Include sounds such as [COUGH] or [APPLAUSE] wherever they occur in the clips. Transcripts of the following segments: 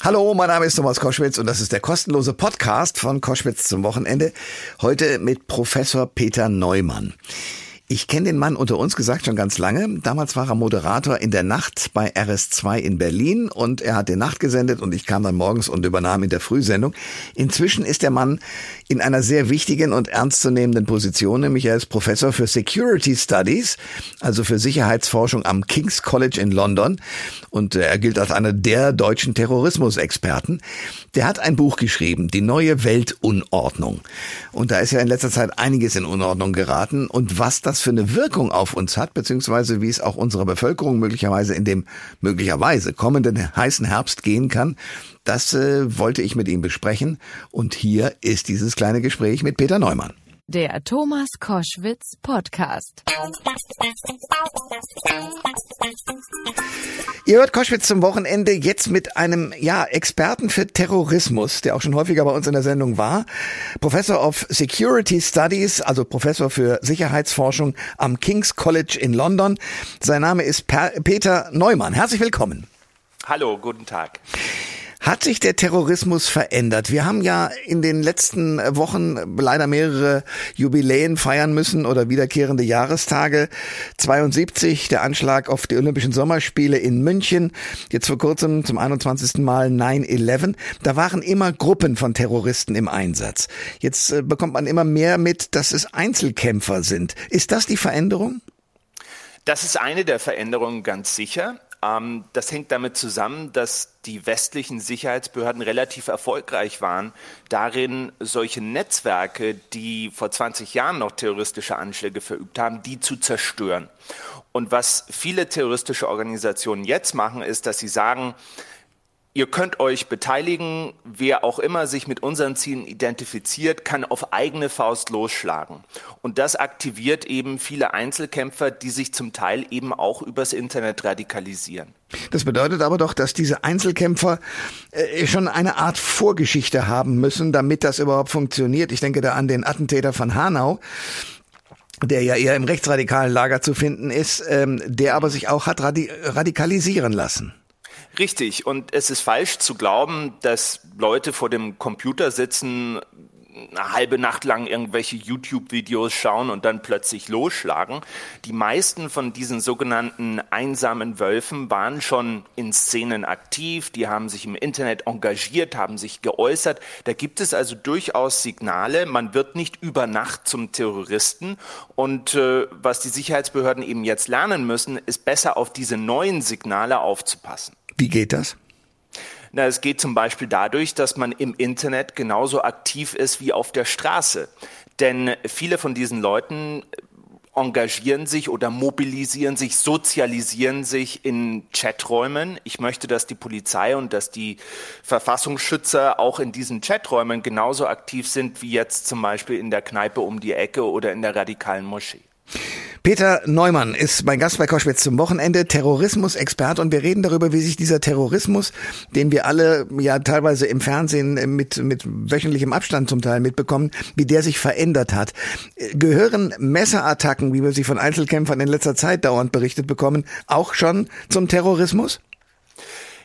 Hallo, mein Name ist Thomas Koschwitz und das ist der kostenlose Podcast von Koschwitz zum Wochenende. Heute mit Professor Peter Neumann. Ich kenne den Mann unter uns gesagt schon ganz lange. Damals war er Moderator in der Nacht bei RS2 in Berlin und er hat die Nacht gesendet und ich kam dann morgens und übernahm in der Frühsendung. Inzwischen ist der Mann in einer sehr wichtigen und ernstzunehmenden Position, nämlich er ist Professor für Security Studies, also für Sicherheitsforschung am King's College in London und er gilt als einer der deutschen Terrorismusexperten. Der hat ein Buch geschrieben, Die neue Weltunordnung. Und da ist ja in letzter Zeit einiges in Unordnung geraten und was das für eine Wirkung auf uns hat, beziehungsweise wie es auch unserer Bevölkerung möglicherweise in dem möglicherweise kommenden heißen Herbst gehen kann, das äh, wollte ich mit ihm besprechen. Und hier ist dieses kleine Gespräch mit Peter Neumann. Der Thomas Koschwitz Podcast. Ihr hört Koschwitz zum Wochenende jetzt mit einem ja, Experten für Terrorismus, der auch schon häufiger bei uns in der Sendung war. Professor of Security Studies, also Professor für Sicherheitsforschung am King's College in London. Sein Name ist Peter Neumann. Herzlich willkommen. Hallo, guten Tag. Hat sich der Terrorismus verändert? Wir haben ja in den letzten Wochen leider mehrere Jubiläen feiern müssen oder wiederkehrende Jahrestage. 72, der Anschlag auf die Olympischen Sommerspiele in München. Jetzt vor kurzem zum 21. Mal 9-11. Da waren immer Gruppen von Terroristen im Einsatz. Jetzt äh, bekommt man immer mehr mit, dass es Einzelkämpfer sind. Ist das die Veränderung? Das ist eine der Veränderungen ganz sicher. Ähm, das hängt damit zusammen, dass die westlichen Sicherheitsbehörden relativ erfolgreich waren, darin solche Netzwerke, die vor 20 Jahren noch terroristische Anschläge verübt haben, die zu zerstören. Und was viele terroristische Organisationen jetzt machen, ist, dass sie sagen, Ihr könnt euch beteiligen. Wer auch immer sich mit unseren Zielen identifiziert, kann auf eigene Faust losschlagen. Und das aktiviert eben viele Einzelkämpfer, die sich zum Teil eben auch übers Internet radikalisieren. Das bedeutet aber doch, dass diese Einzelkämpfer äh, schon eine Art Vorgeschichte haben müssen, damit das überhaupt funktioniert. Ich denke da an den Attentäter von Hanau der ja eher im rechtsradikalen Lager zu finden ist, ähm, der aber sich auch hat radikalisieren lassen. Richtig. Und es ist falsch zu glauben, dass Leute vor dem Computer sitzen, eine halbe Nacht lang irgendwelche YouTube-Videos schauen und dann plötzlich losschlagen. Die meisten von diesen sogenannten einsamen Wölfen waren schon in Szenen aktiv, die haben sich im Internet engagiert, haben sich geäußert. Da gibt es also durchaus Signale, man wird nicht über Nacht zum Terroristen. Und äh, was die Sicherheitsbehörden eben jetzt lernen müssen, ist besser auf diese neuen Signale aufzupassen. Wie geht das? Na, es geht zum Beispiel dadurch, dass man im Internet genauso aktiv ist wie auf der Straße. Denn viele von diesen Leuten engagieren sich oder mobilisieren sich, sozialisieren sich in Chaträumen. Ich möchte, dass die Polizei und dass die Verfassungsschützer auch in diesen Chaträumen genauso aktiv sind wie jetzt zum Beispiel in der Kneipe um die Ecke oder in der radikalen Moschee. Peter Neumann ist mein Gast bei Koschwitz zum Wochenende, Terrorismusexperte und wir reden darüber, wie sich dieser Terrorismus, den wir alle ja teilweise im Fernsehen mit, mit wöchentlichem Abstand zum Teil mitbekommen, wie der sich verändert hat. Gehören Messerattacken, wie wir sie von Einzelkämpfern in letzter Zeit dauernd berichtet bekommen, auch schon zum Terrorismus?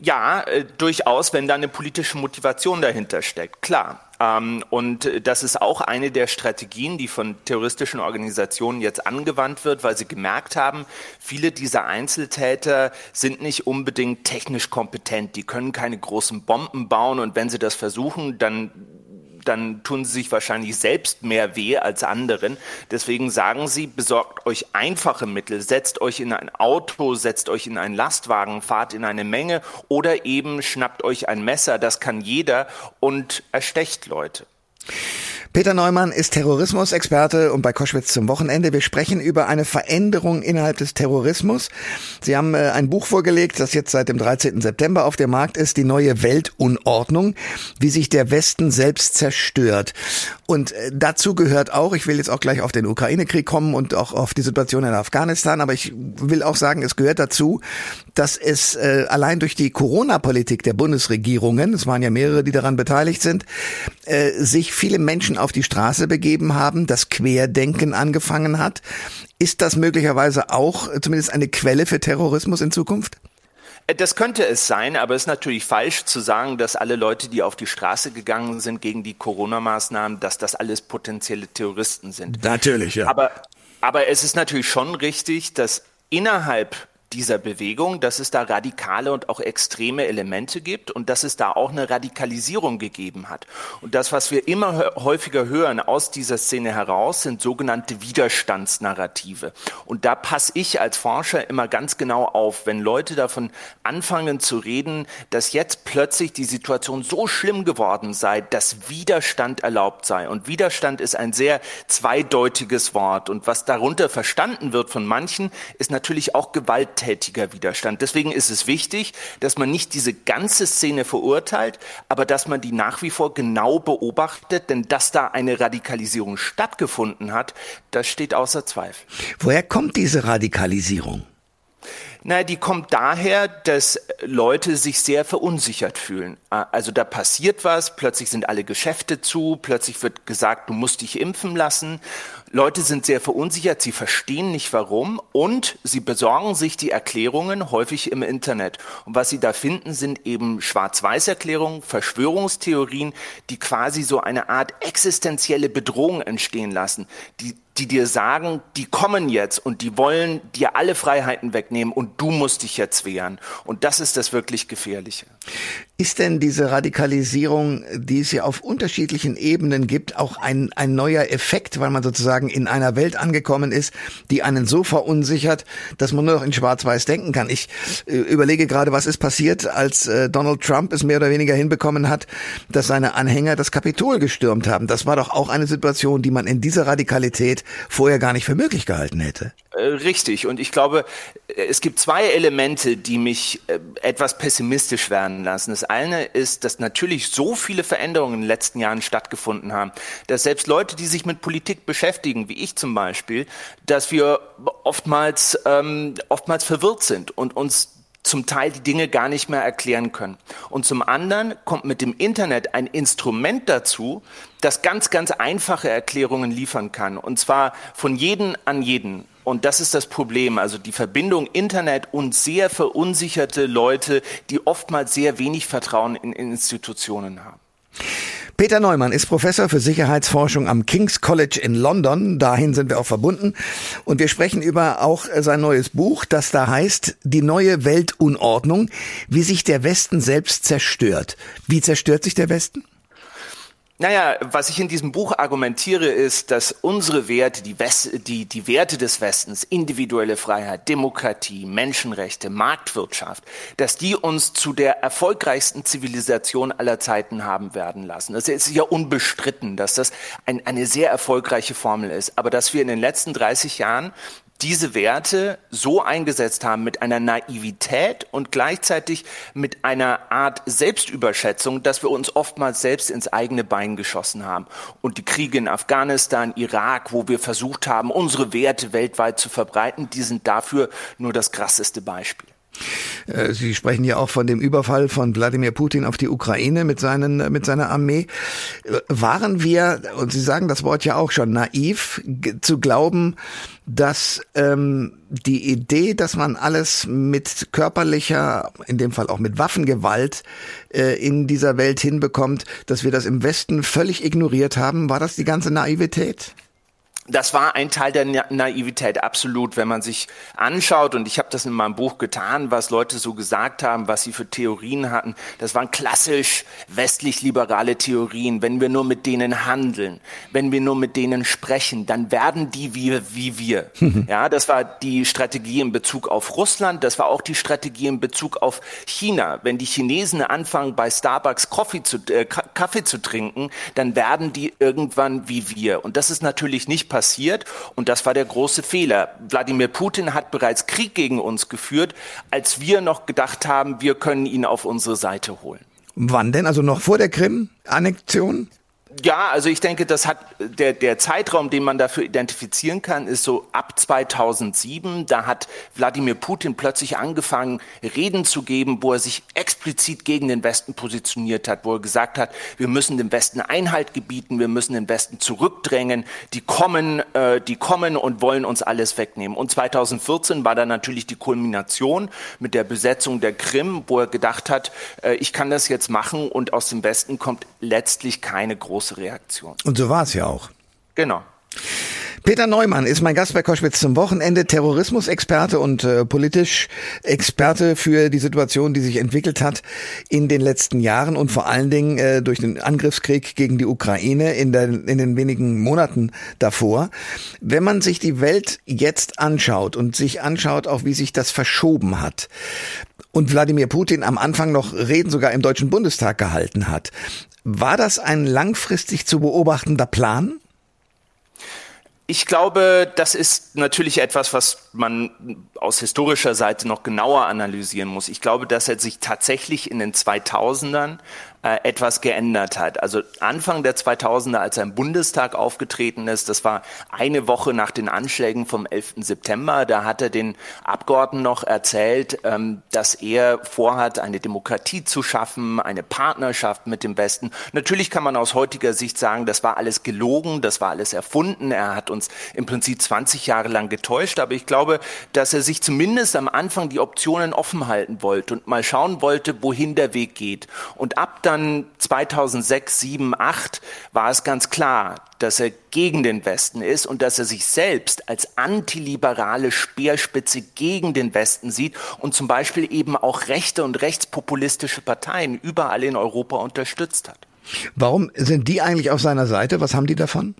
Ja, äh, durchaus, wenn da eine politische Motivation dahinter steckt, klar. Ähm, und das ist auch eine der Strategien, die von terroristischen Organisationen jetzt angewandt wird, weil sie gemerkt haben, viele dieser Einzeltäter sind nicht unbedingt technisch kompetent. Die können keine großen Bomben bauen und wenn sie das versuchen, dann dann tun sie sich wahrscheinlich selbst mehr weh als anderen. Deswegen sagen sie, besorgt euch einfache Mittel, setzt euch in ein Auto, setzt euch in einen Lastwagen, fahrt in eine Menge oder eben schnappt euch ein Messer, das kann jeder und erstecht Leute. Peter Neumann ist Terrorismusexperte und bei Koschwitz zum Wochenende. Wir sprechen über eine Veränderung innerhalb des Terrorismus. Sie haben äh, ein Buch vorgelegt, das jetzt seit dem 13. September auf dem Markt ist, die neue Weltunordnung, wie sich der Westen selbst zerstört. Und äh, dazu gehört auch, ich will jetzt auch gleich auf den Ukraine-Krieg kommen und auch auf die Situation in Afghanistan, aber ich will auch sagen, es gehört dazu, dass es äh, allein durch die Corona-Politik der Bundesregierungen, es waren ja mehrere, die daran beteiligt sind, sich viele Menschen auf die Straße begeben haben, das Querdenken angefangen hat. Ist das möglicherweise auch zumindest eine Quelle für Terrorismus in Zukunft? Äh, das könnte es sein, aber es ist natürlich falsch zu sagen, dass alle Leute, die auf die Straße gegangen sind gegen die Corona-Maßnahmen, dass das alles potenzielle Terroristen sind. Natürlich, ja. Aber, aber es ist natürlich schon richtig, dass innerhalb dieser Bewegung, dass es da radikale und auch extreme Elemente gibt und dass es da auch eine Radikalisierung gegeben hat. Und das, was wir immer häufiger hören aus dieser Szene heraus, sind sogenannte Widerstandsnarrative. Und da passe ich als Forscher immer ganz genau auf, wenn Leute davon anfangen zu reden, dass jetzt plötzlich die Situation so schlimm geworden sei, dass Widerstand erlaubt sei. Und Widerstand ist ein sehr zweideutiges Wort. Und was darunter verstanden wird von manchen, ist natürlich auch Gewalt gewalttätiger Widerstand. Deswegen ist es wichtig, dass man nicht diese ganze Szene verurteilt, aber dass man die nach wie vor genau beobachtet, denn dass da eine Radikalisierung stattgefunden hat, das steht außer Zweifel. Woher kommt diese Radikalisierung? Na, die kommt daher, dass Leute sich sehr verunsichert fühlen. Also da passiert was, plötzlich sind alle Geschäfte zu, plötzlich wird gesagt, du musst dich impfen lassen. Leute sind sehr verunsichert, sie verstehen nicht warum und sie besorgen sich die Erklärungen häufig im Internet. Und was sie da finden, sind eben Schwarz-Weiß-Erklärungen, Verschwörungstheorien, die quasi so eine Art existenzielle Bedrohung entstehen lassen, die die dir sagen, die kommen jetzt und die wollen dir alle Freiheiten wegnehmen und du musst dich jetzt wehren. Und das ist das wirklich Gefährliche. Ist denn diese Radikalisierung, die es ja auf unterschiedlichen Ebenen gibt, auch ein, ein neuer Effekt, weil man sozusagen in einer Welt angekommen ist, die einen so verunsichert, dass man nur noch in Schwarz-Weiß denken kann? Ich äh, überlege gerade, was ist passiert, als äh, Donald Trump es mehr oder weniger hinbekommen hat, dass seine Anhänger das Kapitol gestürmt haben. Das war doch auch eine Situation, die man in dieser Radikalität vorher gar nicht für möglich gehalten hätte. Äh, richtig. Und ich glaube, es gibt zwei Elemente, die mich äh, etwas pessimistisch werden lassen. Das eine ist, dass natürlich so viele Veränderungen in den letzten Jahren stattgefunden haben, dass selbst Leute, die sich mit Politik beschäftigen, wie ich zum Beispiel, dass wir oftmals, ähm, oftmals verwirrt sind und uns zum Teil die Dinge gar nicht mehr erklären können. Und zum anderen kommt mit dem Internet ein Instrument dazu, das ganz, ganz einfache Erklärungen liefern kann. Und zwar von jedem an jeden. Und das ist das Problem. Also die Verbindung Internet und sehr verunsicherte Leute, die oftmals sehr wenig Vertrauen in Institutionen haben. Peter Neumann ist Professor für Sicherheitsforschung am King's College in London. Dahin sind wir auch verbunden. Und wir sprechen über auch sein neues Buch, das da heißt Die neue Weltunordnung, wie sich der Westen selbst zerstört. Wie zerstört sich der Westen? Naja, was ich in diesem Buch argumentiere, ist, dass unsere Werte, die, West, die, die Werte des Westens, individuelle Freiheit, Demokratie, Menschenrechte, Marktwirtschaft, dass die uns zu der erfolgreichsten Zivilisation aller Zeiten haben werden lassen. Das ist ja unbestritten, dass das ein, eine sehr erfolgreiche Formel ist. Aber dass wir in den letzten 30 Jahren diese Werte so eingesetzt haben mit einer Naivität und gleichzeitig mit einer Art Selbstüberschätzung, dass wir uns oftmals selbst ins eigene Bein geschossen haben. Und die Kriege in Afghanistan, Irak, wo wir versucht haben, unsere Werte weltweit zu verbreiten, die sind dafür nur das krasseste Beispiel. Äh, Sie sprechen ja auch von dem Überfall von Wladimir Putin auf die Ukraine mit, seinen, mit seiner Armee. Äh, waren wir, und Sie sagen das Wort ja auch schon, naiv zu glauben, dass ähm, die Idee, dass man alles mit körperlicher, in dem Fall auch mit Waffengewalt äh, in dieser Welt hinbekommt, dass wir das im Westen völlig ignoriert haben, war das die ganze Naivität? Das war ein Teil der Naivität, absolut. Wenn man sich anschaut, und ich habe das in meinem Buch getan, was Leute so gesagt haben, was sie für Theorien hatten, das waren klassisch westlich-liberale Theorien. Wenn wir nur mit denen handeln, wenn wir nur mit denen sprechen, dann werden die wie, wie wir. [LAUGHS] ja, das war die Strategie in Bezug auf Russland, das war auch die Strategie in Bezug auf China. Wenn die Chinesen anfangen, bei Starbucks Kaffee zu, äh, Kaffee zu trinken, dann werden die irgendwann wie wir. Und das ist natürlich nicht passiert und das war der große Fehler. Wladimir Putin hat bereits Krieg gegen uns geführt, als wir noch gedacht haben, wir können ihn auf unsere Seite holen. Wann denn? Also noch vor der Krim-Annexion? Ja, also ich denke, das hat der, der Zeitraum, den man dafür identifizieren kann, ist so ab 2007. Da hat Wladimir Putin plötzlich angefangen, Reden zu geben, wo er sich explizit gegen den Westen positioniert hat, wo er gesagt hat, wir müssen dem Westen Einhalt gebieten, wir müssen den Westen zurückdrängen, die kommen, äh, die kommen und wollen uns alles wegnehmen. Und 2014 war dann natürlich die Kulmination mit der Besetzung der Krim, wo er gedacht hat, äh, ich kann das jetzt machen und aus dem Westen kommt letztlich keine große große Reaktion. Und so war es ja auch. Genau. Peter Neumann ist mein Gast bei Koschwitz zum Wochenende, Terrorismusexperte und äh, politisch Experte für die Situation, die sich entwickelt hat in den letzten Jahren und vor allen Dingen äh, durch den Angriffskrieg gegen die Ukraine in, der, in den wenigen Monaten davor. Wenn man sich die Welt jetzt anschaut und sich anschaut, auch wie sich das verschoben hat, und Wladimir Putin am Anfang noch Reden sogar im Deutschen Bundestag gehalten hat. War das ein langfristig zu beobachtender Plan? Ich glaube, das ist natürlich etwas, was man aus historischer Seite noch genauer analysieren muss. Ich glaube, dass er sich tatsächlich in den 2000ern äh, etwas geändert hat. Also Anfang der 2000er, als er im Bundestag aufgetreten ist, das war eine Woche nach den Anschlägen vom 11. September, da hat er den Abgeordneten noch erzählt, ähm, dass er vorhat, eine Demokratie zu schaffen, eine Partnerschaft mit dem Westen. Natürlich kann man aus heutiger Sicht sagen, das war alles gelogen, das war alles erfunden. Er hat uns im Prinzip 20 Jahre lang getäuscht, aber ich glaube, dass er sich zumindest am Anfang die Optionen offen halten wollte und mal schauen wollte, wohin der Weg geht. Und ab dann dann 2006, 7, 8 war es ganz klar, dass er gegen den Westen ist und dass er sich selbst als antiliberale Speerspitze gegen den Westen sieht und zum Beispiel eben auch rechte und rechtspopulistische Parteien überall in Europa unterstützt hat. Warum sind die eigentlich auf seiner Seite? Was haben die davon?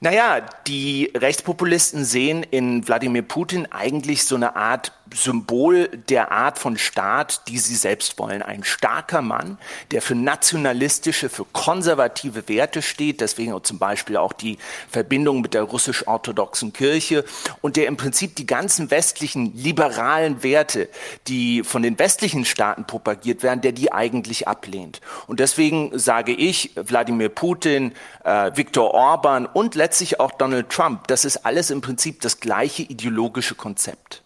Naja, die Rechtspopulisten sehen in Wladimir Putin eigentlich so eine Art Symbol der Art von Staat, die sie selbst wollen. Ein starker Mann, der für nationalistische, für konservative Werte steht, deswegen zum Beispiel auch die Verbindung mit der russisch-orthodoxen Kirche und der im Prinzip die ganzen westlichen liberalen Werte, die von den westlichen Staaten propagiert werden, der die eigentlich ablehnt. Und deswegen sage ich, Wladimir Putin, äh, Viktor Orban und letztlich auch Donald Trump, das ist alles im Prinzip das gleiche ideologische Konzept.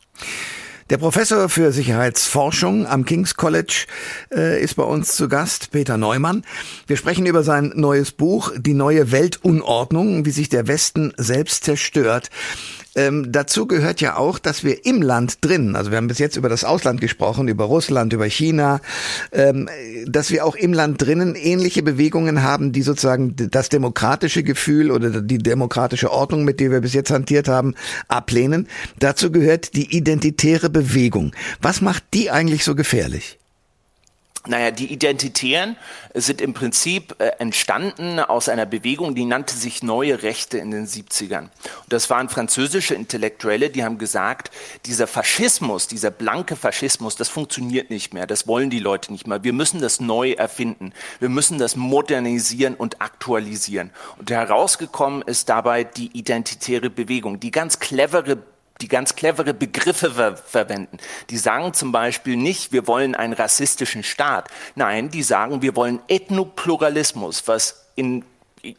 Der Professor für Sicherheitsforschung am King's College äh, ist bei uns zu Gast, Peter Neumann. Wir sprechen über sein neues Buch, Die neue Weltunordnung, wie sich der Westen selbst zerstört. Ähm, dazu gehört ja auch, dass wir im Land drin, also wir haben bis jetzt über das Ausland gesprochen, über Russland, über China, ähm, dass wir auch im Land drinnen ähnliche Bewegungen haben, die sozusagen das demokratische Gefühl oder die demokratische Ordnung, mit der wir bis jetzt hantiert haben, ablehnen. Dazu gehört die identitäre Bewegung. Was macht die eigentlich so gefährlich? Naja, die Identitären sind im Prinzip äh, entstanden aus einer Bewegung, die nannte sich Neue Rechte in den 70ern. Und das waren französische Intellektuelle, die haben gesagt, dieser Faschismus, dieser blanke Faschismus, das funktioniert nicht mehr, das wollen die Leute nicht mehr. Wir müssen das neu erfinden, wir müssen das modernisieren und aktualisieren. Und herausgekommen ist dabei die identitäre Bewegung, die ganz clevere die ganz clevere Begriffe ver verwenden. Die sagen zum Beispiel nicht, wir wollen einen rassistischen Staat. Nein, die sagen, wir wollen Ethnopluralismus, was in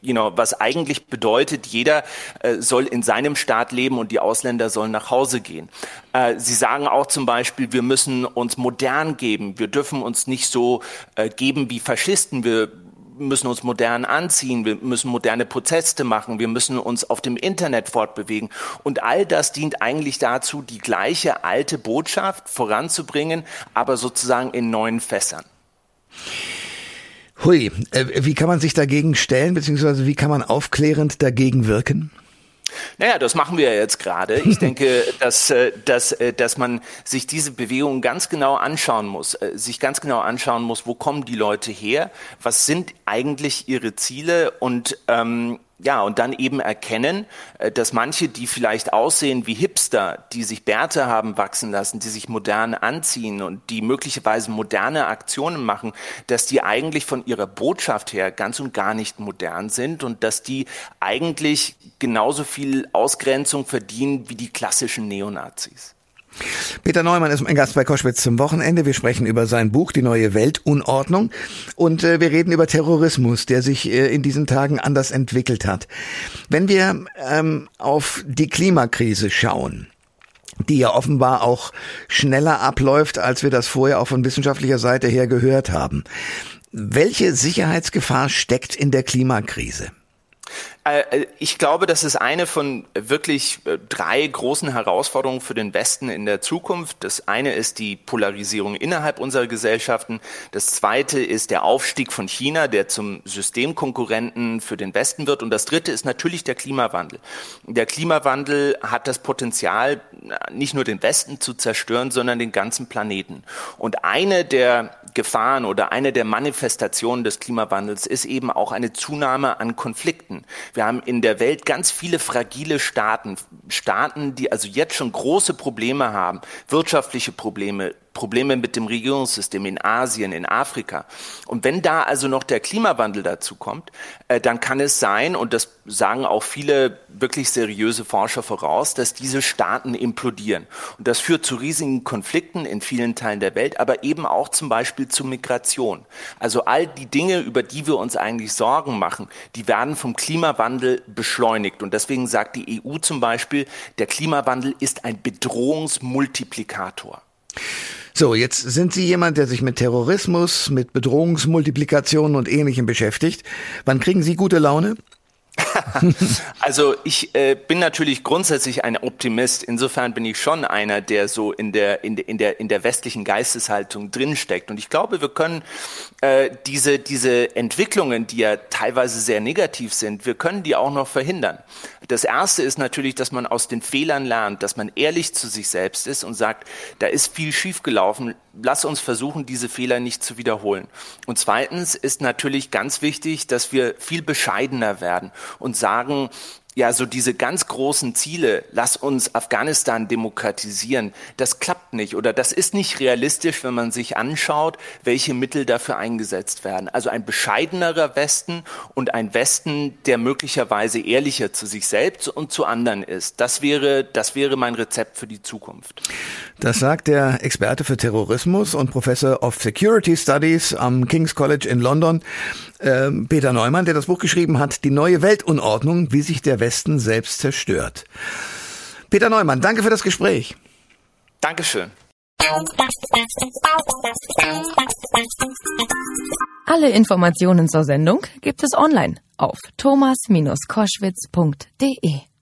you know, was eigentlich bedeutet, jeder äh, soll in seinem Staat leben und die Ausländer sollen nach Hause gehen. Äh, sie sagen auch zum Beispiel, wir müssen uns modern geben. Wir dürfen uns nicht so äh, geben wie Faschisten. Wir müssen uns modern anziehen, wir müssen moderne Proteste machen, wir müssen uns auf dem Internet fortbewegen. Und all das dient eigentlich dazu, die gleiche alte Botschaft voranzubringen, aber sozusagen in neuen Fässern. Hui, äh, wie kann man sich dagegen stellen, beziehungsweise wie kann man aufklärend dagegen wirken? Naja, das machen wir ja jetzt gerade. Ich denke, [LAUGHS] dass, äh, dass, äh, dass man sich diese Bewegung ganz genau anschauen muss, äh, sich ganz genau anschauen muss, wo kommen die Leute her, was sind eigentlich ihre Ziele und ähm, ja, und dann eben erkennen, äh, dass manche, die vielleicht aussehen wie Hipster, die sich Bärte haben wachsen lassen, die sich modern anziehen und die möglicherweise moderne Aktionen machen, dass die eigentlich von ihrer Botschaft her ganz und gar nicht modern sind und dass die eigentlich genauso viel Ausgrenzung verdienen wie die klassischen Neonazis. Peter Neumann ist mein Gast bei Koschwitz zum Wochenende. Wir sprechen über sein Buch Die neue Weltunordnung und äh, wir reden über Terrorismus, der sich äh, in diesen Tagen anders entwickelt hat. Wenn wir ähm, auf die Klimakrise schauen, die ja offenbar auch schneller abläuft, als wir das vorher auch von wissenschaftlicher Seite her gehört haben. Welche Sicherheitsgefahr steckt in der Klimakrise? Äh, äh, ich glaube, das ist eine von wirklich äh, drei großen Herausforderungen für den Westen in der Zukunft. Das eine ist die Polarisierung innerhalb unserer Gesellschaften. Das zweite ist der Aufstieg von China, der zum Systemkonkurrenten für den Westen wird. Und das dritte ist natürlich der Klimawandel. Der Klimawandel hat das Potenzial, nicht nur den Westen zu zerstören, sondern den ganzen Planeten. Und eine der Gefahren oder eine der Manifestationen des Klimawandels ist eben auch eine Zunahme an Konflikten. Wir haben in der Welt ganz viele fragile Staaten, Staaten, die also jetzt schon große Probleme haben, wirtschaftliche Probleme, Probleme mit dem Regierungssystem in Asien, in Afrika. Und wenn da also noch der Klimawandel dazu kommt, äh, dann kann es sein, und das sagen auch viele wirklich seriöse Forscher voraus, dass diese Staaten implodieren. Und das führt zu riesigen Konflikten in vielen Teilen der Welt, aber eben auch zum Beispiel zu Migration. Also all die Dinge, über die wir uns eigentlich Sorgen machen, die werden vom Klimawandel beschleunigt. Und deswegen sagt die EU zum Beispiel, der Klimawandel ist ein Bedrohungsmultiplikator. So, jetzt sind Sie jemand, der sich mit Terrorismus, mit Bedrohungsmultiplikationen und Ähnlichem beschäftigt. Wann kriegen Sie gute Laune? [LAUGHS] also ich äh, bin natürlich grundsätzlich ein Optimist. Insofern bin ich schon einer, der so in der in der in der, in der westlichen Geisteshaltung drinsteckt. Und ich glaube, wir können äh, diese diese Entwicklungen, die ja teilweise sehr negativ sind, wir können die auch noch verhindern. Das erste ist natürlich, dass man aus den Fehlern lernt, dass man ehrlich zu sich selbst ist und sagt, da ist viel schiefgelaufen. Lass uns versuchen, diese Fehler nicht zu wiederholen. Und zweitens ist natürlich ganz wichtig, dass wir viel bescheidener werden und sagen, ja, so diese ganz großen Ziele, lass uns Afghanistan demokratisieren, das klappt nicht oder das ist nicht realistisch, wenn man sich anschaut, welche Mittel dafür eingesetzt werden. Also ein bescheidenerer Westen und ein Westen, der möglicherweise ehrlicher zu sich selbst und zu anderen ist. Das wäre, das wäre mein Rezept für die Zukunft. Das sagt der Experte für Terrorismus und Professor of Security Studies am King's College in London, äh, Peter Neumann, der das Buch geschrieben hat, Die neue Weltunordnung, wie sich der Westen selbst zerstört. Peter Neumann, danke für das Gespräch. Dankeschön. Alle Informationen zur Sendung gibt es online auf thomas-koschwitz.de.